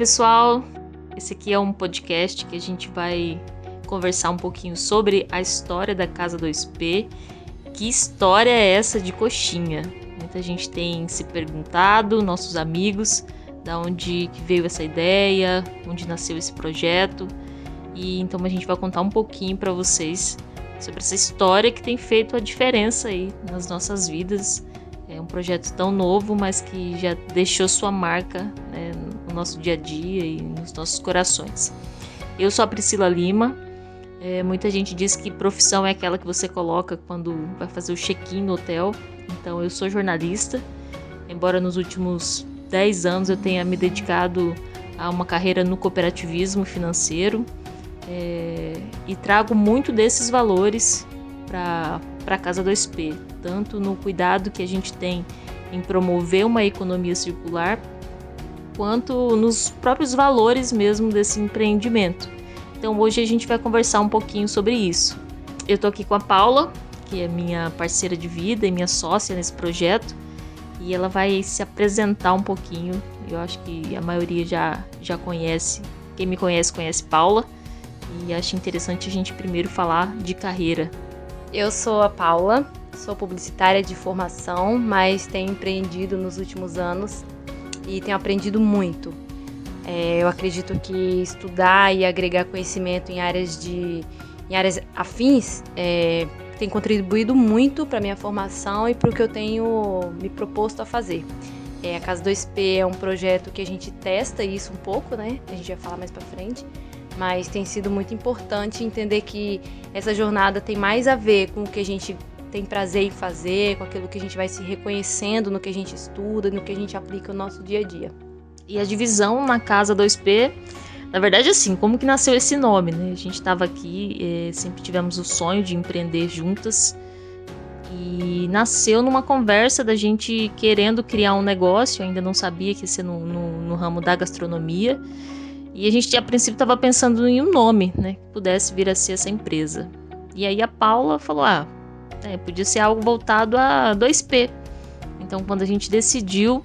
pessoal, esse aqui é um podcast que a gente vai conversar um pouquinho sobre a história da Casa 2P. Que história é essa de coxinha? Muita gente tem se perguntado, nossos amigos, da onde que veio essa ideia, onde nasceu esse projeto. E então a gente vai contar um pouquinho para vocês sobre essa história que tem feito a diferença aí nas nossas vidas. É um projeto tão novo, mas que já deixou sua marca né, no nosso dia a dia e nos nossos corações. Eu sou a Priscila Lima. É, muita gente diz que profissão é aquela que você coloca quando vai fazer o check-in no hotel. Então, eu sou jornalista, embora nos últimos 10 anos eu tenha me dedicado a uma carreira no cooperativismo financeiro é, e trago muito desses valores para a Casa 2P, tanto no cuidado que a gente tem em promover uma economia circular quanto nos próprios valores mesmo desse empreendimento. Então hoje a gente vai conversar um pouquinho sobre isso. Eu tô aqui com a Paula, que é minha parceira de vida e minha sócia nesse projeto, e ela vai se apresentar um pouquinho. Eu acho que a maioria já já conhece, quem me conhece conhece Paula, e acho interessante a gente primeiro falar de carreira. Eu sou a Paula, sou publicitária de formação, mas tenho empreendido nos últimos anos e tenho aprendido muito. É, eu acredito que estudar e agregar conhecimento em áreas de em áreas afins é, tem contribuído muito para minha formação e para o que eu tenho me proposto a fazer. É, a Casa 2P é um projeto que a gente testa isso um pouco, né? A gente vai falar mais para frente, mas tem sido muito importante entender que essa jornada tem mais a ver com o que a gente tem prazer em fazer, com aquilo que a gente vai se reconhecendo no que a gente estuda, no que a gente aplica no nosso dia a dia. E a divisão na casa 2P, na verdade, assim, como que nasceu esse nome, né? A gente estava aqui, eh, sempre tivemos o sonho de empreender juntas e nasceu numa conversa da gente querendo criar um negócio, ainda não sabia que ia ser no, no, no ramo da gastronomia. E a gente, a princípio, estava pensando em um nome, né? Que pudesse vir a ser essa empresa. E aí a Paula falou: ah, é, podia ser algo voltado a 2P. Então, quando a gente decidiu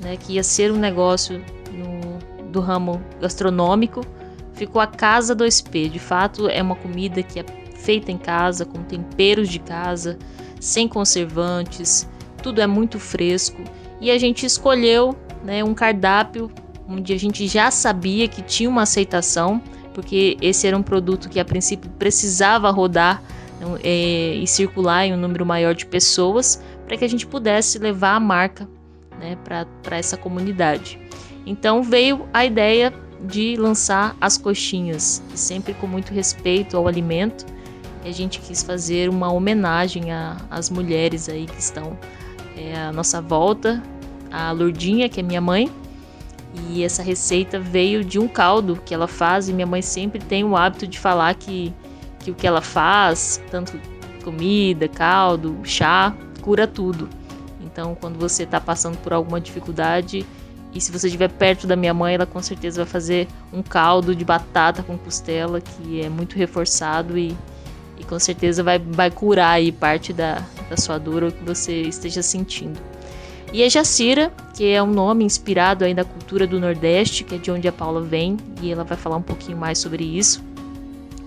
né, que ia ser um negócio no, do ramo gastronômico, ficou a Casa 2P. De fato, é uma comida que é feita em casa, com temperos de casa, sem conservantes, tudo é muito fresco. E a gente escolheu né, um cardápio onde a gente já sabia que tinha uma aceitação, porque esse era um produto que a princípio precisava rodar é, e circular em um número maior de pessoas para que a gente pudesse levar a marca né, para essa comunidade. Então veio a ideia de lançar as coxinhas, sempre com muito respeito ao alimento. A gente quis fazer uma homenagem às mulheres aí que estão é, à nossa volta, a Lourdinha, que é minha mãe, e essa receita veio de um caldo que ela faz e minha mãe sempre tem o hábito de falar que que o que ela faz, tanto comida, caldo, chá, cura tudo. Então, quando você está passando por alguma dificuldade e se você estiver perto da minha mãe, ela com certeza vai fazer um caldo de batata com costela que é muito reforçado e, e com certeza vai, vai curar aí parte da, da sua dor ou que você esteja sentindo. E a Jacira, que é um nome inspirado aí da cultura do Nordeste, que é de onde a Paula vem, e ela vai falar um pouquinho mais sobre isso,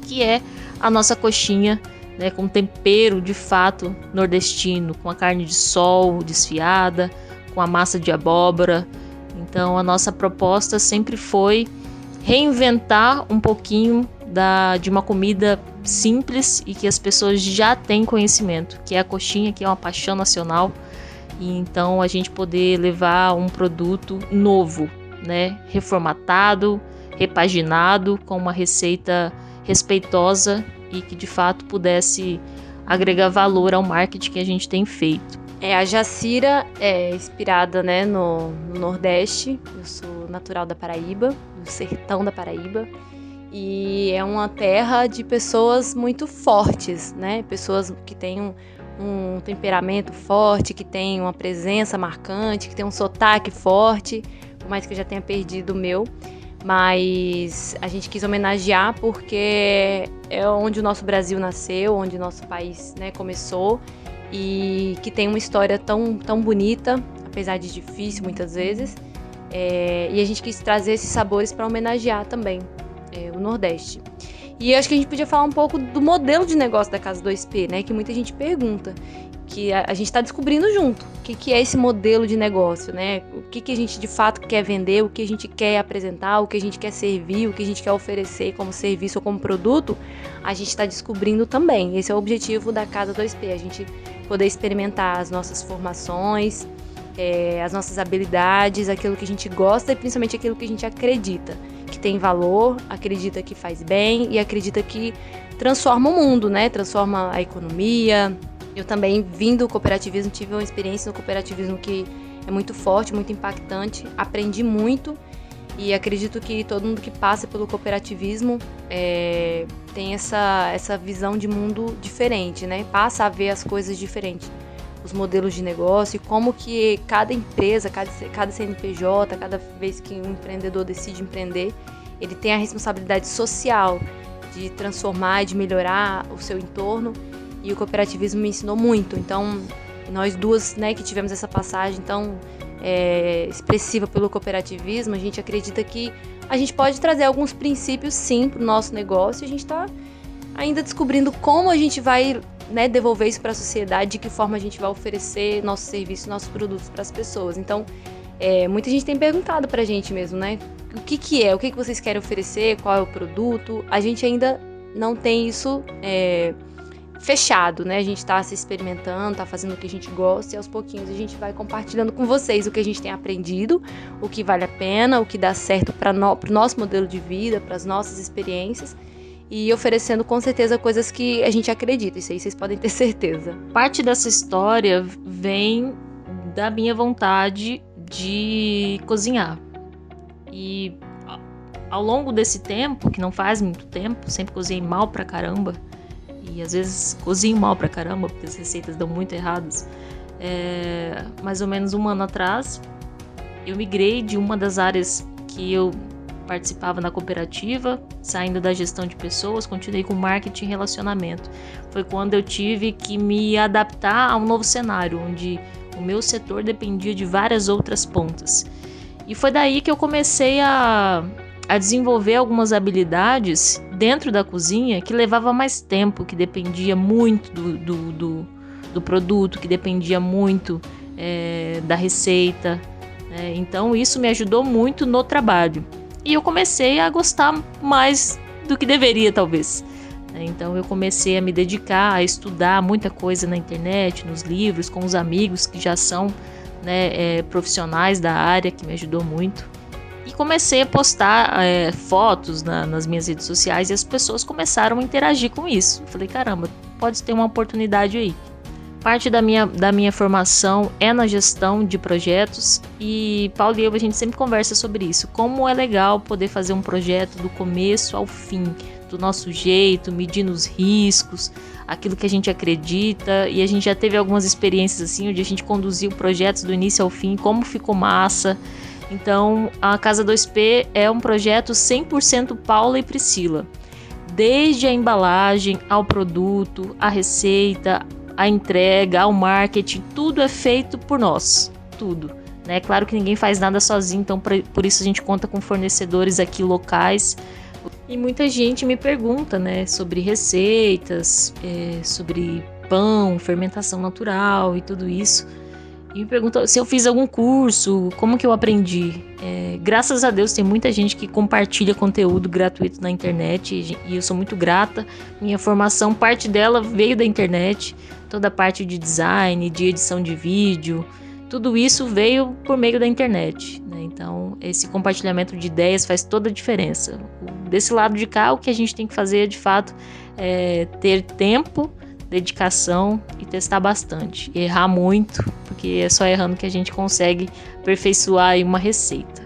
que é a nossa coxinha, né, com tempero de fato nordestino, com a carne de sol desfiada, com a massa de abóbora. Então a nossa proposta sempre foi reinventar um pouquinho da, de uma comida simples e que as pessoas já têm conhecimento, que é a coxinha, que é uma paixão nacional. E então a gente poder levar um produto novo, né, reformatado, repaginado com uma receita respeitosa e que de fato pudesse agregar valor ao marketing que a gente tem feito. É, a Jacira é inspirada né, no, no Nordeste. Eu sou natural da Paraíba, do sertão da Paraíba. E é uma terra de pessoas muito fortes, né? Pessoas que têm um, um temperamento forte, que têm uma presença marcante, que têm um sotaque forte, por mais que eu já tenha perdido o meu mas a gente quis homenagear porque é onde o nosso Brasil nasceu, onde o nosso país né, começou e que tem uma história tão, tão bonita, apesar de difícil muitas vezes. É, e a gente quis trazer esses sabores para homenagear também é, o Nordeste. E acho que a gente podia falar um pouco do modelo de negócio da Casa 2P, né? Que muita gente pergunta. Que a, a gente está descobrindo junto. O que, que é esse modelo de negócio, né? O que, que a gente de fato quer vender, o que a gente quer apresentar, o que a gente quer servir, o que a gente quer oferecer como serviço ou como produto, a gente está descobrindo também. Esse é o objetivo da Casa 2P, a gente poder experimentar as nossas formações, é, as nossas habilidades, aquilo que a gente gosta e principalmente aquilo que a gente acredita que tem valor, acredita que faz bem e acredita que transforma o mundo, né? Transforma a economia. Eu também vim do cooperativismo, tive uma experiência no cooperativismo que é muito forte, muito impactante. Aprendi muito e acredito que todo mundo que passa pelo cooperativismo é, tem essa, essa visão de mundo diferente, né? Passa a ver as coisas diferentes os modelos de negócio e como que cada empresa, cada, cada CNPJ, cada vez que um empreendedor decide empreender, ele tem a responsabilidade social de transformar, de melhorar o seu entorno. E o cooperativismo me ensinou muito. Então, nós duas, né, que tivemos essa passagem tão é, expressiva pelo cooperativismo, a gente acredita que a gente pode trazer alguns princípios, sim, para o nosso negócio. A gente está ainda descobrindo como a gente vai né, devolver isso para a sociedade, de que forma a gente vai oferecer nosso serviço, nossos produtos para as pessoas. Então, é, muita gente tem perguntado para a gente mesmo, né? O que, que é? O que, que vocês querem oferecer? Qual é o produto? A gente ainda não tem isso é, fechado, né? A gente está se experimentando, está fazendo o que a gente gosta e aos pouquinhos a gente vai compartilhando com vocês o que a gente tem aprendido, o que vale a pena, o que dá certo para no, o nosso modelo de vida, para as nossas experiências e oferecendo com certeza coisas que a gente acredita, isso aí vocês podem ter certeza. Parte dessa história vem da minha vontade de cozinhar. E ao longo desse tempo, que não faz muito tempo, sempre cozinhei mal pra caramba. E às vezes cozinho mal pra caramba, porque as receitas dão muito erradas. É, mais ou menos um ano atrás, eu migrei de uma das áreas que eu participava na cooperativa, saindo da gestão de pessoas, continuei com marketing e relacionamento. Foi quando eu tive que me adaptar a um novo cenário, onde o meu setor dependia de várias outras pontas. E foi daí que eu comecei a, a desenvolver algumas habilidades dentro da cozinha que levava mais tempo, que dependia muito do, do, do, do produto, que dependia muito é, da receita. É, então isso me ajudou muito no trabalho. E eu comecei a gostar mais do que deveria, talvez. Então eu comecei a me dedicar a estudar muita coisa na internet, nos livros, com os amigos que já são né, é, profissionais da área, que me ajudou muito. E comecei a postar é, fotos na, nas minhas redes sociais e as pessoas começaram a interagir com isso. falei, caramba, pode ter uma oportunidade aí. Parte da minha, da minha formação é na gestão de projetos e Paulo e eu a gente sempre conversa sobre isso. Como é legal poder fazer um projeto do começo ao fim, do nosso jeito, medindo os riscos, aquilo que a gente acredita. E a gente já teve algumas experiências assim, onde a gente conduziu projetos do início ao fim, como ficou massa. Então, a Casa 2P é um projeto 100% Paula e Priscila. Desde a embalagem ao produto, a receita, a entrega, o marketing, tudo é feito por nós, tudo. Né? Claro que ninguém faz nada sozinho, então por isso a gente conta com fornecedores aqui locais. E muita gente me pergunta, né, sobre receitas, é, sobre pão, fermentação natural e tudo isso. E me perguntam se eu fiz algum curso, como que eu aprendi. É, graças a Deus tem muita gente que compartilha conteúdo gratuito na internet e eu sou muito grata. Minha formação, parte dela veio da internet toda a parte de design, de edição de vídeo, tudo isso veio por meio da internet. Né? Então, esse compartilhamento de ideias faz toda a diferença. Desse lado de cá, o que a gente tem que fazer, de fato, é ter tempo, dedicação e testar bastante. Errar muito, porque é só errando que a gente consegue aperfeiçoar uma receita.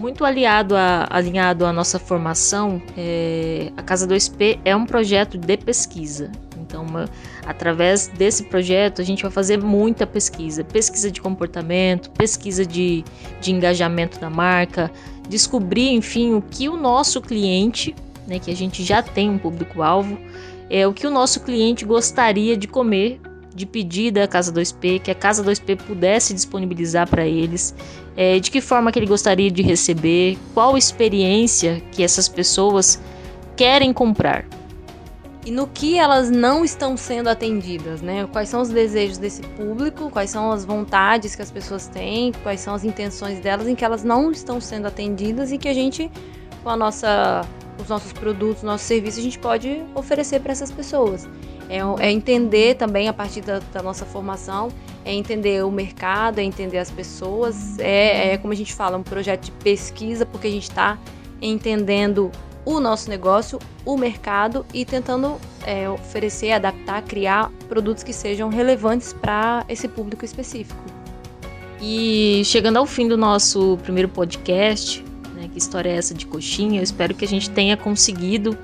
Muito aliado a, alinhado à nossa formação, é, a Casa 2P é um projeto de pesquisa. Então, uma, através desse projeto, a gente vai fazer muita pesquisa: pesquisa de comportamento, pesquisa de, de engajamento da marca, descobrir, enfim, o que o nosso cliente, né, que a gente já tem um público-alvo, é o que o nosso cliente gostaria de comer de pedir da Casa 2P, que a Casa 2P pudesse disponibilizar para eles, é, de que forma que ele gostaria de receber, qual experiência que essas pessoas querem comprar. E no que elas não estão sendo atendidas, né? Quais são os desejos desse público, quais são as vontades que as pessoas têm, quais são as intenções delas em que elas não estão sendo atendidas e que a gente, com a nossa, os nossos produtos, nossos serviços, a gente pode oferecer para essas pessoas. É, é, entender também a partir da, da, nossa formação, é entender o mercado, é entender as pessoas, é, é como a gente fala, um projeto de pesquisa, porque a gente está entendendo o nosso negócio, o mercado e tentando é, oferecer, adaptar, criar produtos que sejam relevantes para esse público específico. E chegando ao fim do nosso primeiro podcast, né, que história é essa de coxinha? Eu espero que a gente tenha conseguido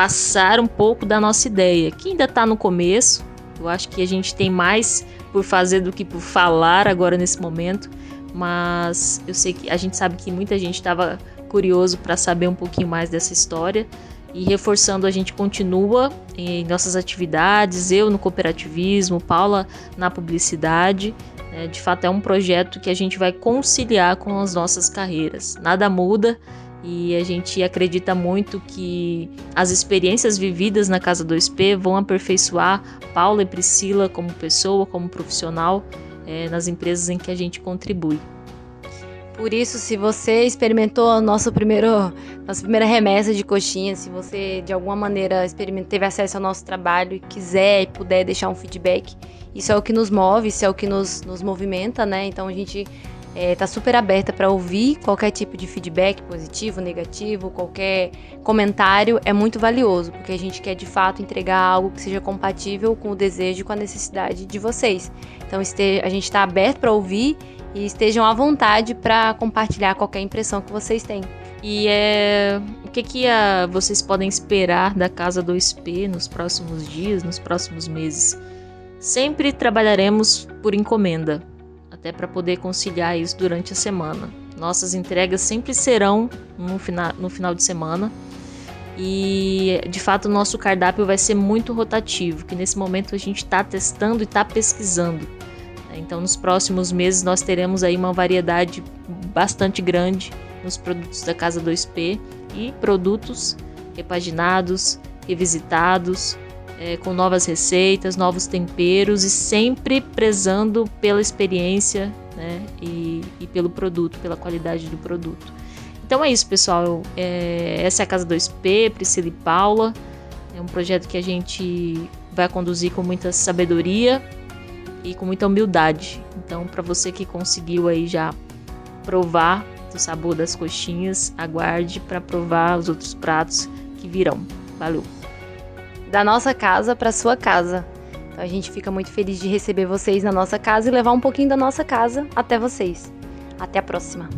passar um pouco da nossa ideia, que ainda está no começo. Eu acho que a gente tem mais por fazer do que por falar agora nesse momento, mas eu sei que a gente sabe que muita gente estava curioso para saber um pouquinho mais dessa história. E reforçando, a gente continua em nossas atividades, eu no cooperativismo, Paula na publicidade. É, de fato, é um projeto que a gente vai conciliar com as nossas carreiras. Nada muda e a gente acredita muito que as experiências vividas na Casa 2P vão aperfeiçoar Paula e Priscila como pessoa, como profissional, é, nas empresas em que a gente contribui. Por isso, se você experimentou nosso primeiro, nossa primeira remessa de coxinha, se você de alguma maneira teve acesso ao nosso trabalho e quiser e puder deixar um feedback, isso é o que nos move, isso é o que nos, nos movimenta, né? Então a gente está é, super aberta para ouvir qualquer tipo de feedback, positivo, negativo, qualquer comentário é muito valioso, porque a gente quer de fato entregar algo que seja compatível com o desejo e com a necessidade de vocês. Então a gente está aberto para ouvir e estejam à vontade para compartilhar qualquer impressão que vocês têm. E é, o que, que a, vocês podem esperar da Casa 2P nos próximos dias, nos próximos meses? Sempre trabalharemos por encomenda, até para poder conciliar isso durante a semana. Nossas entregas sempre serão no final, no final de semana. E de fato o nosso cardápio vai ser muito rotativo, que nesse momento a gente está testando e está pesquisando. Então, nos próximos meses, nós teremos aí uma variedade bastante grande nos produtos da Casa 2P e produtos repaginados, revisitados, é, com novas receitas, novos temperos e sempre prezando pela experiência né, e, e, pelo produto, pela qualidade do produto. Então é isso, pessoal. É, essa é a Casa 2P, Priscila e Paula. É um projeto que a gente vai conduzir com muita sabedoria e com muita humildade. Então, para você que conseguiu aí já provar o sabor das coxinhas, aguarde para provar os outros pratos que virão. Valeu. Da nossa casa para sua casa. Então a gente fica muito feliz de receber vocês na nossa casa e levar um pouquinho da nossa casa até vocês. Até a próxima.